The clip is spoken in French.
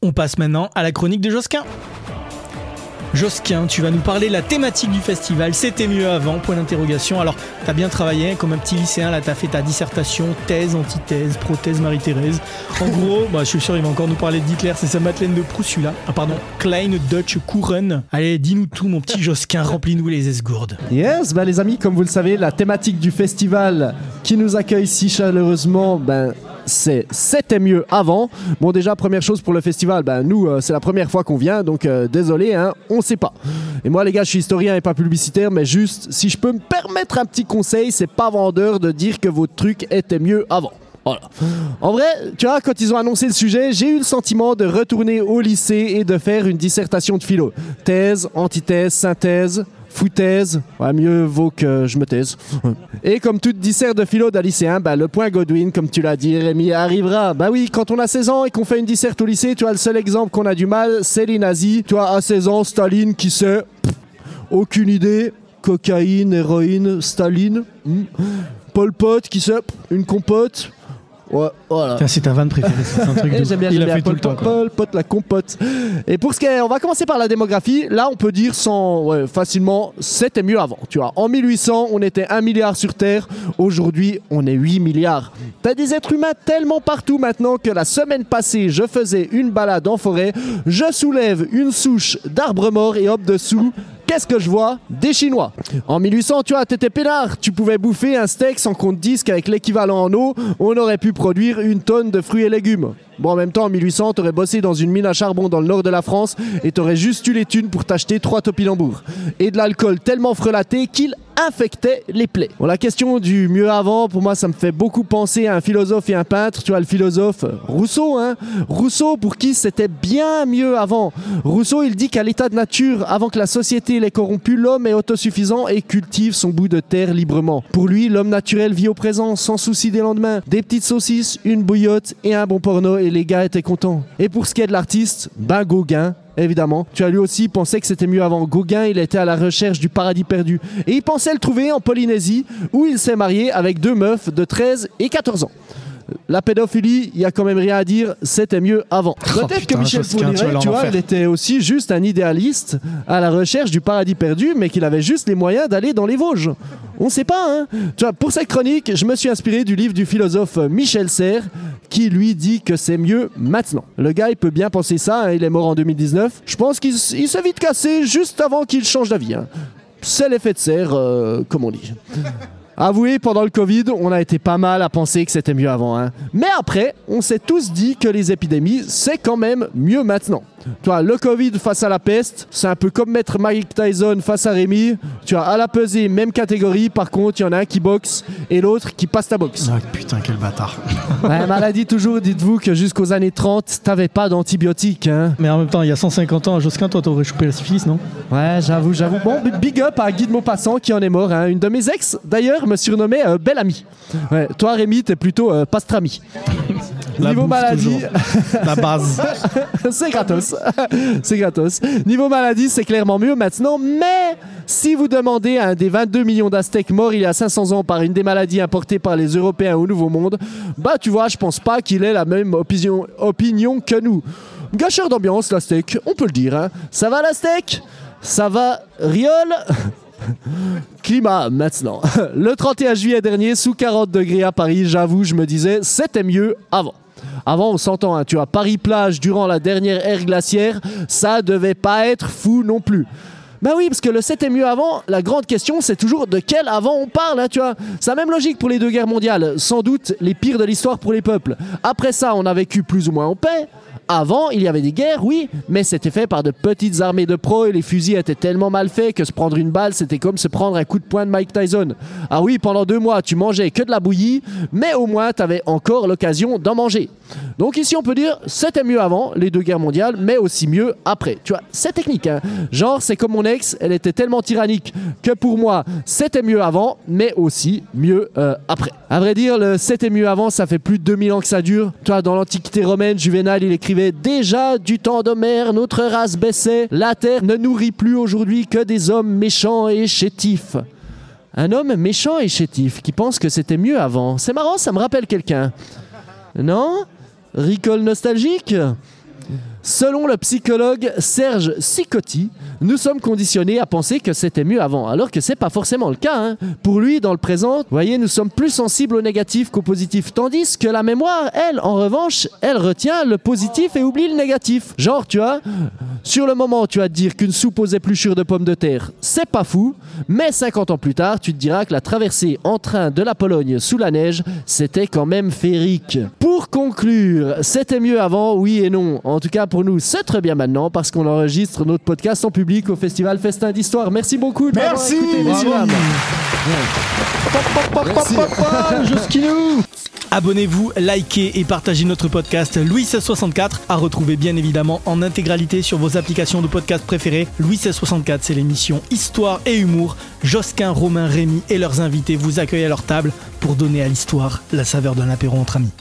On passe maintenant à la chronique de Josquin. Josquin, tu vas nous parler de la thématique du festival. C'était mieux avant, point d'interrogation. Alors, t'as bien travaillé, comme un petit lycéen, là, t'as fait ta dissertation, thèse, antithèse, prothèse Marie-Thérèse. En gros, bah, je suis sûr, il va encore nous parler d'Hitler, c'est sa Madeleine de Proust, celui-là. Ah, pardon, Klein Dutch Kuren. Allez, dis-nous tout, mon petit Josquin, remplis-nous les esgourdes. Yes, bah les amis, comme vous le savez, la thématique du festival qui nous accueille si chaleureusement, ben c'était mieux avant. Bon déjà première chose pour le festival, ben nous euh, c'est la première fois qu'on vient, donc euh, désolé, hein, on sait pas. Et moi les gars, je suis historien et pas publicitaire, mais juste si je peux me permettre un petit conseil, c'est pas vendeur de dire que votre truc était mieux avant. En vrai, tu vois, quand ils ont annoncé le sujet, j'ai eu le sentiment de retourner au lycée et de faire une dissertation de philo. Thèse, antithèse, synthèse, foutaise. Mieux vaut que je me taise. Et comme toute dissert de philo d'un lycéen, bah, le point Godwin, comme tu l'as dit, Rémi, arrivera. Bah oui, quand on a 16 ans et qu'on fait une disserte au lycée, tu le seul exemple qu'on a du mal, c'est les nazis. Tu à 16 ans, Staline, qui sait Aucune idée. Cocaïne, héroïne, Staline. Hmm. Pol Pot, qui sait Une compote. Ouais, voilà. Tiens, c'est ta vanne préférée, c'est un truc de Eh, ouf. J'aime bien, Il j'aime a bien. fait tout Pol le temps. Pot, quoi. Pol Pot, la compote. Et pour ce qui est, on va commencer par la démographie. Là, on peut dire sans, ouais, facilement, c'était mieux avant. Tu vois, en 1800, on était 1 milliard sur Terre. Aujourd'hui, on est 8 milliards. T'as des êtres humains tellement partout maintenant que la semaine passée, je faisais une balade en forêt. Je soulève une souche d'arbres morts et hop dessous. Qu'est-ce que je vois Des Chinois. En 1800, tu vois, t'étais peinard. Tu pouvais bouffer un steak sans qu'on te dise qu'avec l'équivalent en eau, on aurait pu produire une tonne de fruits et légumes. Bon, en même temps, en 1800, t'aurais bossé dans une mine à charbon dans le nord de la France et t'aurais juste eu les thunes pour t'acheter trois topinambours. Et de l'alcool tellement frelaté qu'il infectait les plaies. Bon, la question du mieux avant, pour moi, ça me fait beaucoup penser à un philosophe et un peintre. Tu vois, le philosophe Rousseau, hein Rousseau, pour qui c'était bien mieux avant. Rousseau, il dit qu'à l'état de nature, avant que la société l'ait corrompu, l'homme est autosuffisant et cultive son bout de terre librement. Pour lui, l'homme naturel vit au présent, sans souci des lendemains. Des petites saucisses, une bouillotte et un bon porno, les gars étaient contents. Et pour ce qui est de l'artiste, ben Gauguin, Évidemment. Tu as lui aussi pensé que c'était mieux avant. Gauguin, il était à la recherche du paradis perdu. Et il pensait le trouver en Polynésie, où il s'est marié avec deux meufs de 13 et 14 ans. La pédophilie, il y a quand même rien à dire, c'était mieux avant. Oh, Peut-être que Michel tu Fourniret, tu vois, il était aussi juste un idéaliste à la recherche du paradis perdu, mais qu'il avait juste les moyens d'aller dans les Vosges. On sait pas, hein Tu vois, pour cette chronique, je me suis inspiré du livre du philosophe Michel Serres, qui lui dit que c'est mieux maintenant. Le gars, il peut bien penser ça, hein, il est mort en 2019. Je pense qu'il s'est vite cassé juste avant qu'il change d'avis. hein. C'est l'effet de serre, euh, comme on dit. Avouez, pendant le Covid, on a été pas mal à penser que c'était mieux avant. hein. Mais après, on s'est tous dit que les épidémies, c'est quand même mieux maintenant. Toi, le Covid face à la peste, c'est un peu comme mettre Mike Tyson face à Rémi. Tu as à la pesée, même catégorie. Par contre, il y en a un qui boxe et l'autre qui passe ta boxe. Ah, putain, quel bâtard. Ouais, maladie, toujours, dites-vous que jusqu'aux années 30, t'avais pas d'antibiotiques. Hein. Mais en même temps, il y a 150 ans, Josquin, toi, t'aurais chopé la syphilis, non? Ouais, j'avoue, j'avoue. Bon, big up à Guy de Maupassant qui en est mort. hein. Une de mes ex, d'ailleurs, me surnommait euh, Belle Amie. Ouais, toi, Rémi, t'es plutôt euh, Pastrami. La Niveau bouffe, maladie. La base. c'est gratos. c'est gratos. Niveau maladie, c'est clairement mieux maintenant, mais si vous demandez à un des 22 millions d'Aztèques morts il y a 500 ans par une des maladies importées par les Européens au Nouveau Monde, bah tu vois, je pense pas qu'il ait la même opinion, opinion que nous. Gâcheur d'ambiance, l'Aztèque, on peut le dire. hein. Ça va l'Aztèque? Ça va Riol? Climat maintenant. Le 31 juillet dernier, sous 40 degrés à Paris, j'avoue, je me disais, c'était mieux avant. Avant, on s'entend, hein, tu vois, Paris-Plage durant la dernière ère glaciaire, ça devait pas être fou non plus. Ben oui, parce que le c'était mieux avant, la grande question c'est toujours de quel avant on parle, hein, tu vois. C'est la même logique pour les deux guerres mondiales, sans doute les pires de l'histoire pour les peuples. Après ça, on a vécu plus ou moins en paix. Avant, il y avait des guerres, oui, mais c'était fait par de petites armées de pros et les fusils étaient tellement mal faits que se prendre une balle, c'était comme se prendre un coup de poing de Mike Tyson. Ah oui, pendant deux mois, tu mangeais que de la bouillie, mais au moins, tu avais encore l'occasion d'en manger. Donc ici, on peut dire, c'était mieux avant, les deux guerres mondiales, mais aussi mieux après. Tu vois, c'est technique, hein. Genre, c'est comme mon ex, elle était tellement tyrannique que pour moi, c'était mieux avant, mais aussi mieux euh, après. À vrai dire, le c'était mieux avant, ça fait plus de 2000 ans que ça dure. Toi, dans l'Antiquité romaine, Juvénal, il écrivait déjà du temps d'Homère, notre race baissait. La terre ne nourrit plus aujourd'hui que des hommes méchants et chétifs. Un homme méchant et chétif qui pense que c'était mieux avant. C'est marrant, ça me rappelle quelqu'un. Non? Ricole nostalgique? Selon le psychologue Serge Sicotti, nous sommes conditionnés à penser que c'était mieux avant, alors que c'est pas forcément le cas. hein. Pour lui, dans le présent, voyez, nous sommes plus sensibles au négatif qu'au positif, tandis que la mémoire, elle, en revanche, elle retient le positif et oublie le négatif. Genre, tu vois, sur le moment, tu vas te dire qu'une soupe aux épluchures de pommes de terre, c'est pas fou, mais 50 ans plus tard, tu te diras que la traversée en train de la Pologne sous la neige, c'était quand même féerique. Pour conclure, c'était mieux avant, oui et non. En tout cas, pour nous, c'est très bien maintenant parce qu'on enregistre notre podcast en public au Festival Festin d'Histoire. Merci beaucoup de Merci. écouté, messieurs, Abonnez-vous, likez et partagez notre podcast Louis 1664 à retrouver bien évidemment en intégralité sur vos applications de podcast préférées. Louis 1664, c'est l'émission Histoire et Humour. Josquin, Romain, Rémy et leurs invités vous accueillent à leur table pour donner à l'histoire la saveur d'un apéro entre amis.